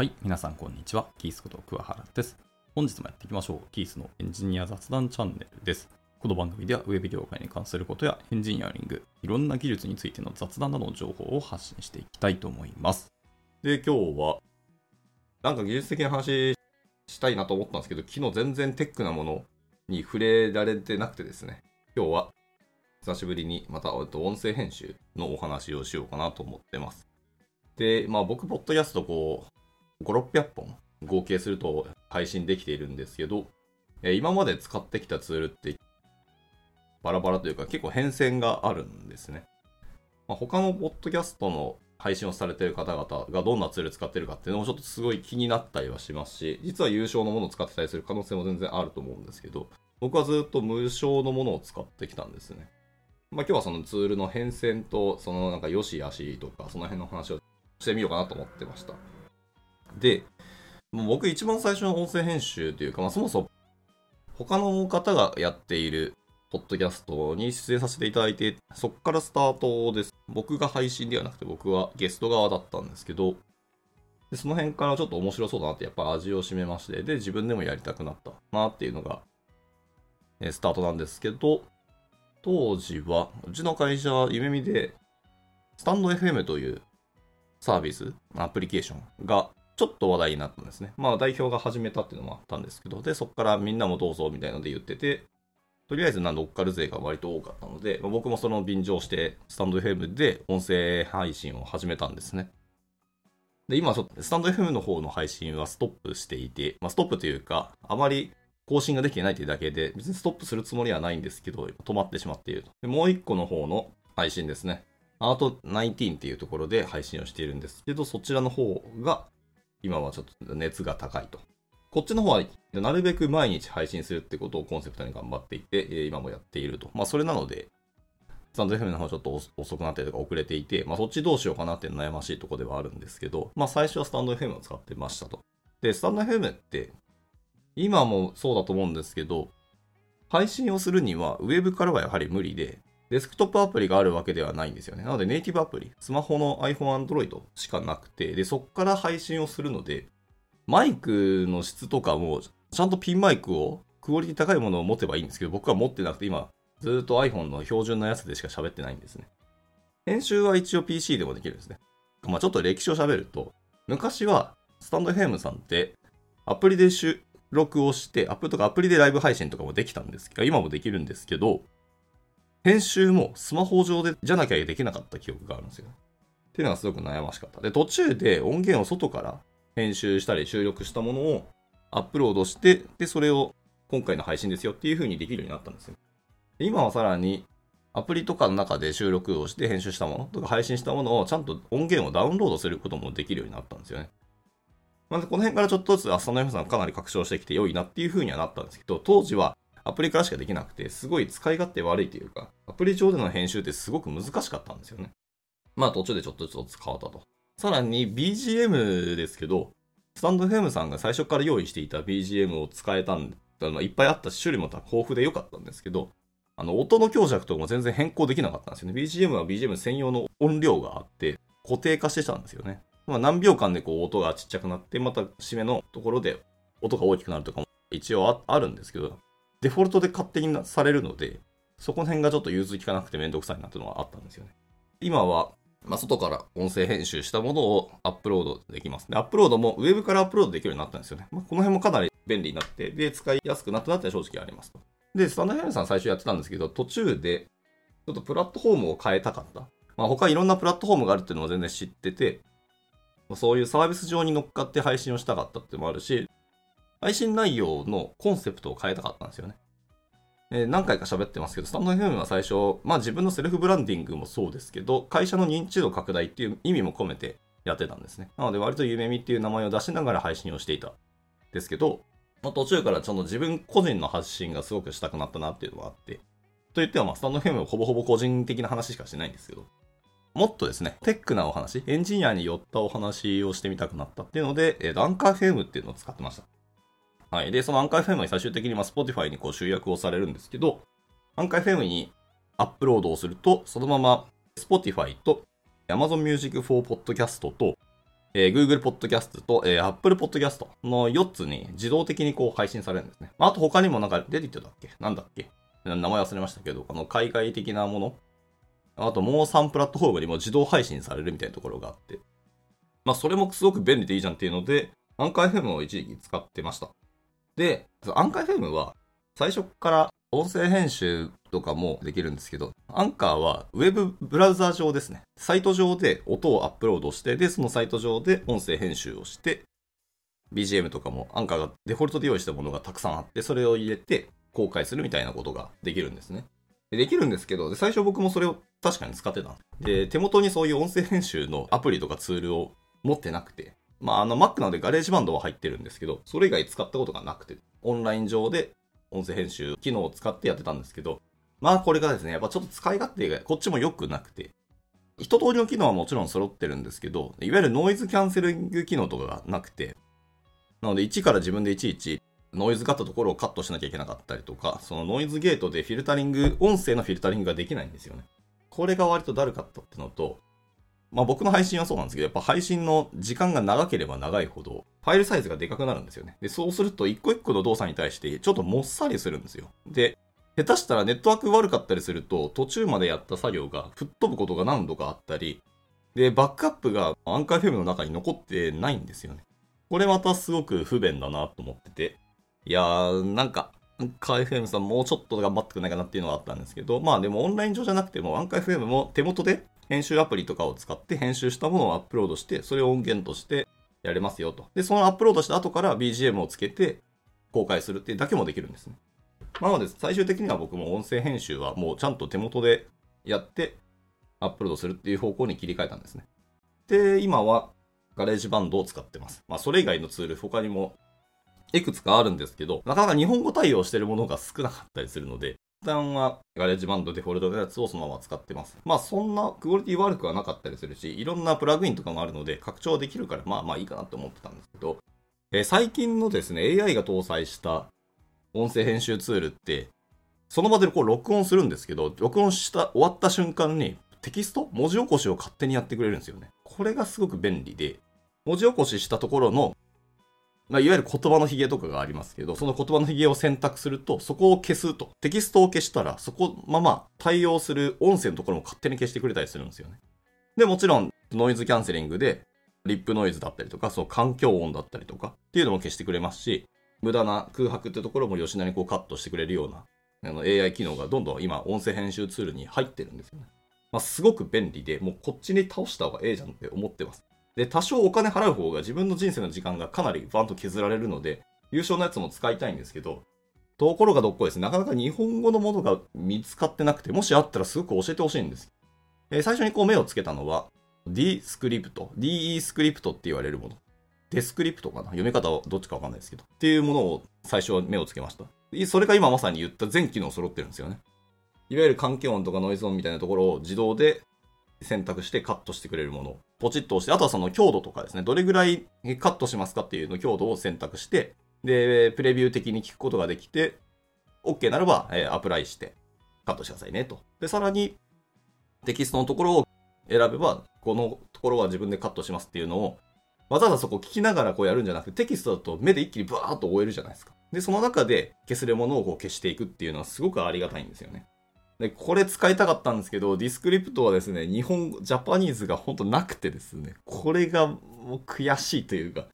はい、皆さんこんにちは。キースこと桑原です。本日もやっていきましょう。キースのエンジニア雑談チャンネルです。この番組ではウェブ業界に関することやエンジニアリング、いろんな技術についての雑談などの情報を発信していきたいと思います。で、今日は、なんか技術的な話したいなと思ったんですけど、昨日全然テックなものに触れられてなくてですね、今日は久しぶりにまた音声編集のお話をしようかなと思ってます。で、まあ僕、ポッドキャストこう、5、600本合計すると配信できているんですけど、え今まで使ってきたツールってバラバラというか結構変遷があるんですね。まあ、他のポッドキャストの配信をされている方々がどんなツール使ってるかっていうのもちょっとすごい気になったりはしますし、実は有償のものを使ってたりする可能性も全然あると思うんですけど、僕はずっと無償のものを使ってきたんですね。まあ、今日はそのツールの変遷と、そのなんか良し悪しとか、その辺の話をしてみようかなと思ってました。で、もう僕一番最初の音声編集というか、まあ、そもそも他の方がやっているポッドキャストに出演させていただいて、そこからスタートです。僕が配信ではなくて僕はゲスト側だったんですけど、でその辺からちょっと面白そうだなってやっぱ味を占めまして、で、自分でもやりたくなったなっていうのが、えスタートなんですけど、当時は、うちの会社、夢見で、スタンド FM というサービス、アプリケーションがちょっと話題になったんですね。まあ代表が始めたっていうのもあったんですけど、で、そこからみんなもどうぞみたいので言ってて、とりあえずなん乗っかる勢が割と多かったので、まあ僕もその便乗して、スタンド FM で音声配信を始めたんですね。で、今ちょっとスタンド FM の方の配信はストップしていて、まあストップというか、あまり更新ができてないというだけで、別にストップするつもりはないんですけど、止まってしまっていると。でもう一個の方の配信ですね。アート19っていうところで配信をしているんですけど、そちらの方が今はちょっと熱が高いと。こっちの方はなるべく毎日配信するってことをコンセプトに頑張っていて、今もやっていると。まあそれなので、スタンド FM の方はちょっと遅くなったりとか遅れていて、まあそっちどうしようかなって悩ましいところではあるんですけど、まあ最初はスタンド FM を使ってましたと。で、スタンド FM って、今もそうだと思うんですけど、配信をするにはウェブからはやはり無理で、デスクトップアプリがあるわけではないんですよね。なのでネイティブアプリ、スマホの iPhone、Android しかなくて、で、そこから配信をするので、マイクの質とかも、ちゃんとピンマイクを、クオリティ高いものを持てばいいんですけど、僕は持ってなくて、今、ずっと iPhone の標準のやつでしか喋ってないんですね。編集は一応 PC でもできるんですね。まあちょっと歴史を喋ると、昔は、スタンド FM さんって、アプリで収録をして、アップとかアプリでライブ配信とかもできたんですけど、今もできるんですけど、編集もスマホ上でじゃなきゃできなかった記憶があるんですよ。っていうのがすごく悩ましかった。で、途中で音源を外から編集したり収録したものをアップロードして、で、それを今回の配信ですよっていう風にできるようになったんですよ。で今はさらにアプリとかの中で収録をして編集したものとか配信したものをちゃんと音源をダウンロードすることもできるようになったんですよね。まずこの辺からちょっとずつ、あ、その M さんかなり拡張してきて良いなっていう風にはなったんですけど、当時はアプリからしかできなくて、すごい使い勝手悪いというか、アプリ上での編集ってすごく難しかったんですよね。まあ途中でちょっとずつ変わったと。さらに BGM ですけど、スタンド FM さんが最初から用意していた BGM を使えたんあのいっぱいあったし種類も豊富で良かったんですけど、あの音の強弱とかも全然変更できなかったんですよね。BGM は BGM 専用の音量があって、固定化してたんですよね。まあ、何秒間でこう音がちっちゃくなって、また締めのところで音が大きくなるとかも一応あるんですけど、デフォルトで勝手にされるので、そこの辺がちょっと融通きかなくてめんどくさいなっていうのはあったんですよね。今は、まあ、外から音声編集したものをアップロードできますね。アップロードもウェブからアップロードできるようになったんですよね。まあ、この辺もかなり便利になって、で、使いやすくなったなって正直ありますと。で、スタンド FM さん最初やってたんですけど、途中で、ちょっとプラットフォームを変えたかった。まあ、他いろんなプラットフォームがあるっていうのも全然知ってて、そういうサービス上に乗っかって配信をしたかったっていうのもあるし、配信内容のコンセプトを変えたかったんですよね。えー何回か喋ってますけど、スタンド FM は最初、まあ自分のセルフブランディングもそうですけど、会社の認知度拡大っていう意味も込めてやってたんですね。なので割と夢見っていう名前を出しながら配信をしていたん。ですけど、まあ、途中からその自分個人の発信がすごくしたくなったなっていうのがあって、と言ってはまあスタンド FM はほぼほぼ個人的な話しかしてないんですけど、もっとですね、テックなお話、エンジニアに寄ったお話をしてみたくなったっていうので、えーとアンカー FM っていうのを使ってました。はい。で、そのアンカー FM は最終的にまあ Spotify にこう集約をされるんですけど、アンカー FM にアップロードをすると、そのまま Spotify と Amazon Music for Podcast とえー、Google Podcast と、えー、Apple Podcast の4つに自動的にこう配信されるんですね。まあ、あと他にもなんか出てきてたっけ？なんだっけ？名前忘れましたけど、あの海外的なものあともう3プラットフォームにも自動配信されるみたいなところがあって、まあそれもすごく便利でいいじゃんっていうので、アンカー FM を一時期使ってました。で、アンカー FM は最初から音声編集とかもできるんですけど、アンカーはウェブブラウザー上ですね。サイト上で音をアップロードして、で、そのサイト上で音声編集をして、BGM とかもアンカーがデフォルトで用意したものがたくさんあって、それを入れて公開するみたいなことができるんですね。できるんですけど、最初僕もそれを確かに使ってた。で、手元にそういう音声編集のアプリとかツールを持ってなくて、まあ、あの Mac なので GarageBand は入ってるんですけど、それ以外使ったことがなくて、オンライン上で音声編集機能を使ってやってたんですけど、まあこれがですね、やっぱちょっと使い勝手がこっちも良くなくて、一通りの機能はもちろん揃ってるんですけど、いわゆるノイズキャンセリング機能とかがなくて、なので1から自分でいちいちノイズがあったところをカットしなきゃいけなかったりとか、そのノイズゲートでフィルタリング、音声のフィルタリングができないんですよね。これが割とだるかったってのと、まあ僕の配信はそうなんですけど、やっぱ配信の時間が長ければ長いほど、ファイルサイズがでかくなるんですよね。で、そうすると一個一個の動作に対してちょっともっさりするんですよ。で、下手したらネットワーク悪かったりすると、途中までやった作業が吹っ飛ぶことが何度かあったり、で、バックアップがアンカーフェムの中に残ってないんですよね。これまたすごく不便だなと思ってて。いやー、なんか、アンカー FM さんもうちょっと頑張ってくれないかなっていうのがあったんですけど、まあでもオンライン上じゃなくても、アンカー FM も手元で編集アプリとかを使って編集したものをアップロードして、それを音源としてやれますよと。で、そのアップロードした後から BGM をつけて公開するっていうだけもできるんですね。なので、最終的には僕も音声編集はもうちゃんと手元でやってアップロードするっていう方向に切り替えたんですね。で、今は GarageBand を使ってます。まあ、それ以外のツール、他にもいくつかあるんですけど、なかなか日本語対応してるものが少なかったりするので、一旦は GarageBand デフォルトのやつをそのまま使ってます。まあそんなクオリティ悪くはなかったりするし、いろんなプラグインとかもあるので拡張できるからまあまあいいかなって思ってたんですけど、えー、最近のですね、AI が搭載した音声編集ツールって、その場でこう録音するんですけど、録音した、終わった瞬間にテキスト？文字起こしを勝手にやってくれるんですよね。これがすごく便利で、文字起こししたところのまあ、いわゆる言葉のヒゲとかがありますけど、その言葉のヒゲを選択すると、そこを消すと。テキストを消したら、そこまま対応する音声のところも勝手に消してくれたりするんですよね。で、もちろん、ノイズキャンセリングで、リップノイズだったりとか、そう環境音だったりとかっていうのも消してくれますし、無駄な空白ってところも吉田にこうカットしてくれるようなあの AI 機能がどんどん今音声編集ツールに入ってるんですよね。まあ、すごく便利で、もうこっちに倒した方がええじゃんって思ってます。で、多少お金払う方が自分の人生の時間がかなりバンと削られるので、優勝のやつも使いたいんですけど、ところがどっこいですね、なかなか日本語のものが見つかってなくて、もしあったらすごく教えてほしいんです。えー、最初にこう目をつけたのは、D スクリプト、DE スクリプトって言われるもの。Descript かな？読み方はどっちかわかんないですけど。っていうものを最初は目をつけました。それが今まさに言った全機能揃ってるんですよね。いわゆる環境音とかノイズ音みたいなところを自動で選択してカットしてくれるもの。ポチッと押して、あとはその強度とかですね、どれぐらいカットしますかっていうの強度を選択して、で、プレビュー的に聞くことができて、OK ならば、えー、アプライしてカットしてくださいねと。で、さらにテキストのところを選べば、このところは自分でカットしますっていうのを、わざわざそこ聞きながらこうやるんじゃなくて、テキストだと目で一気にブワーッと追えるじゃないですか。で、その中で消せるものをこう消していくっていうのはすごくありがたいんですよね。で、これ使いたかったんですけど、 Descript はですね、日本、ジャパニーズがほんとなくてですね、これがもう悔しいというか、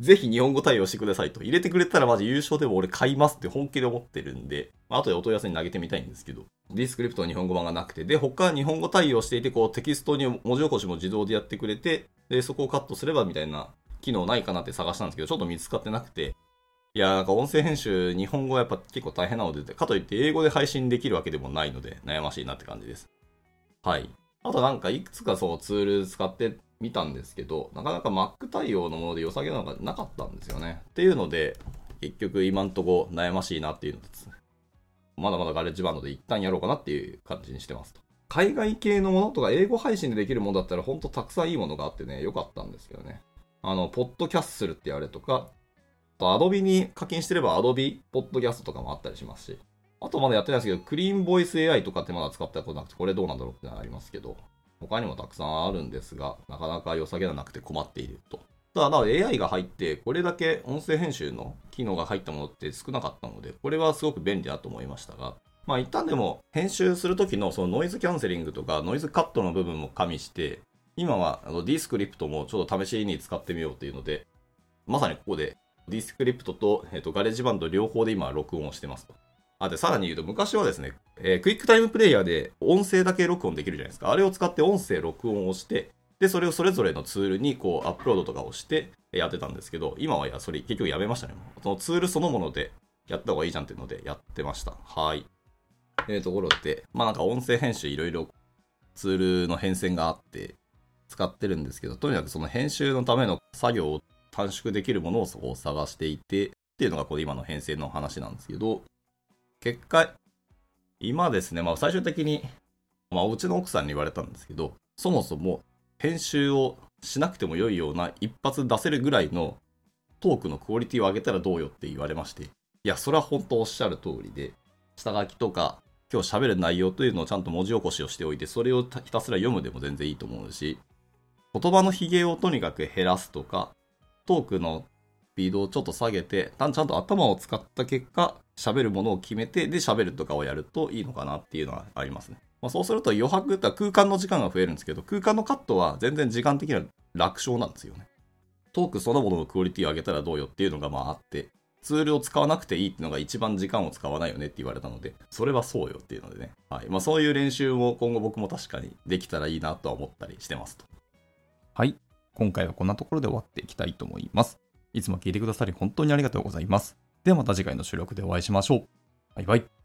ぜひ日本語対応してくださいと。入れてくれたらマジ優勝でも俺買いますって本気で思ってるんで、まあ、後でお問い合わせに投げてみたいんですけど、 Descript は日本語版がなくて、で、他日本語対応していて、こうテキストに文字起こしも自動でやってくれて、で、そこをカットすればみたいな機能ないかなって探したんですけど、ちょっと見つかってなくて、いや、なんか音声編集、日本語はやっぱ結構大変なので、かといって英語で配信できるわけでもないので、悩ましいなって感じです。はい。あとなんかいくつかそうツール使ってみたんですけど、なかなか Mac 対応のもので良さげなのがなかったんですよね。っていうので、結局今んとこ悩ましいなっていうのです。ねまだまだガレッジバンドで一旦やろうかなっていう感じにしてますと。海外系のものとか英語配信でできるものだったらほんとたくさんいいものがあってね、良かったんですけどね。あの、ポッドキャッスルってあれとか、と、アドビに課金してれば、アドビポッドキャストとかもあったりしますし、あとまだやってないですけど、クリーンボイス AI とかってまだ使ったことなくて、これどうなんだろうってのはありますけど、他にもたくさんあるんですが、なかなか良さげがなくて困っていると。ただ、AI が入って、これだけ音声編集の機能が入ったものって少なかったので、これはすごく便利だと思いましたが、まあ一旦でも編集するときのそのノイズキャンセリングとかノイズカットの部分も加味して、今はあの D スクリプトもちょっと試しに使ってみようというので、まさにここで Descript と,、えー、と GarageBand 両方で今録音してますと。あ、で、さらに言うと昔はですね、えー、 QuickTime Player で音声だけ録音できるじゃないですか。あれを使って音声録音をして、で、それをそれぞれのツールにこうアップロードとかをしてやってたんですけど、今はや、それ結局やめましたね。そのツールそのものでやった方がいいじゃんっていうのでやってました。はい。えー、ところで、まあなんか音声編集いろいろツールの変遷があって使ってるんですけど、とにかくその編集のための作業を短縮できるものをそこを探していて、っていうのがこの今の編成の話なんですけど、結果、今ですね、まあ最終的に、まあうちの奥さんに言われたんですけど、そもそも編集をしなくても良いような一発出せるぐらいのトークのクオリティを上げたらどうよって言われまして、いや、それは本当おっしゃる通りで、下書きとか今日喋る内容というのをちゃんと文字起こしをしておいて、それをひたすら読むでも全然いいと思うし、言葉のヒゲをとにかく減らすとか、トークのスピードをちょっと下げて、ちゃんと頭を使った結果、喋るものを決めて、で喋るとかをやるといいのかなっていうのはありますね。まあ、そうすると余白って空間の時間が増えるんですけど、空間のカットは全然時間的には楽勝なんですよね。トークそのもののクオリティを上げたらどうよっていうのがまああって、ツールを使わなくていいっていうのが一番時間を使わないよねって言われたので、それはそうよっていうのでね。はい。まあそういう練習も今後僕も確かにできたらいいなとは思ったりしてますと。はい。今回はこんなところで終わっていきたいと思います。いつも聞いてくださり本当にありがとうございます。ではまた次回の収録でお会いしましょう。バイバイ。